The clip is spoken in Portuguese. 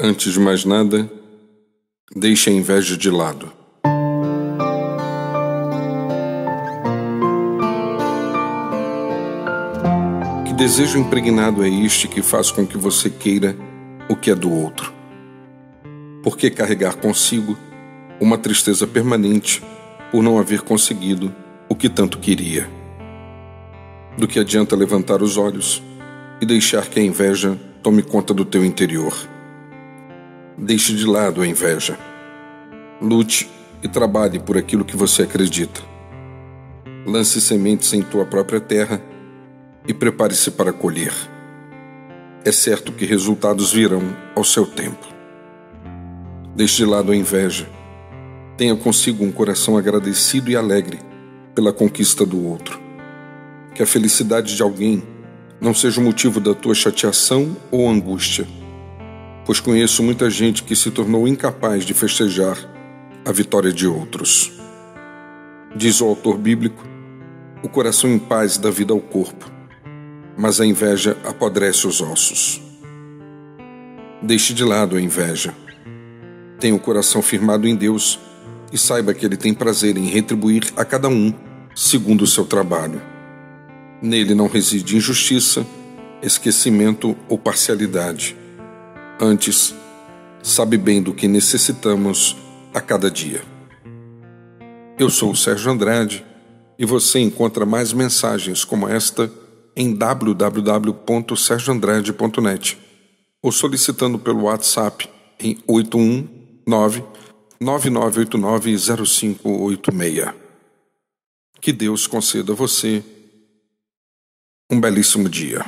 Antes de mais nada, deixe a inveja de lado. Que desejo impregnado é este que faz com que você queira o que é do outro? Por que carregar consigo uma tristeza permanente por não haver conseguido o que tanto queria? Do que adianta levantar os olhos e deixar que a inveja tome conta do teu interior? Deixe de lado a inveja. Lute e trabalhe por aquilo que você acredita. Lance sementes em tua própria terra e prepare-se para colher. É certo que resultados virão ao seu tempo. Deixe de lado a inveja. Tenha consigo um coração agradecido e alegre pela conquista do outro. Que a felicidade de alguém não seja o motivo da tua chateação ou angústia pois conheço muita gente que se tornou incapaz de festejar a vitória de outros. Diz o autor bíblico: o coração em paz dá vida ao corpo, mas a inveja apodrece os ossos. Deixe de lado a inveja. Tenha o coração firmado em Deus e saiba que Ele tem prazer em retribuir a cada um segundo o seu trabalho. Nele não reside injustiça, esquecimento ou parcialidade Antes, sabe bem do que necessitamos a cada dia. Eu sou o Sérgio Andrade e você encontra mais mensagens como esta em www.sergioandrade.net ou solicitando pelo WhatsApp em 819 9989 0586. Que Deus conceda a você um belíssimo dia.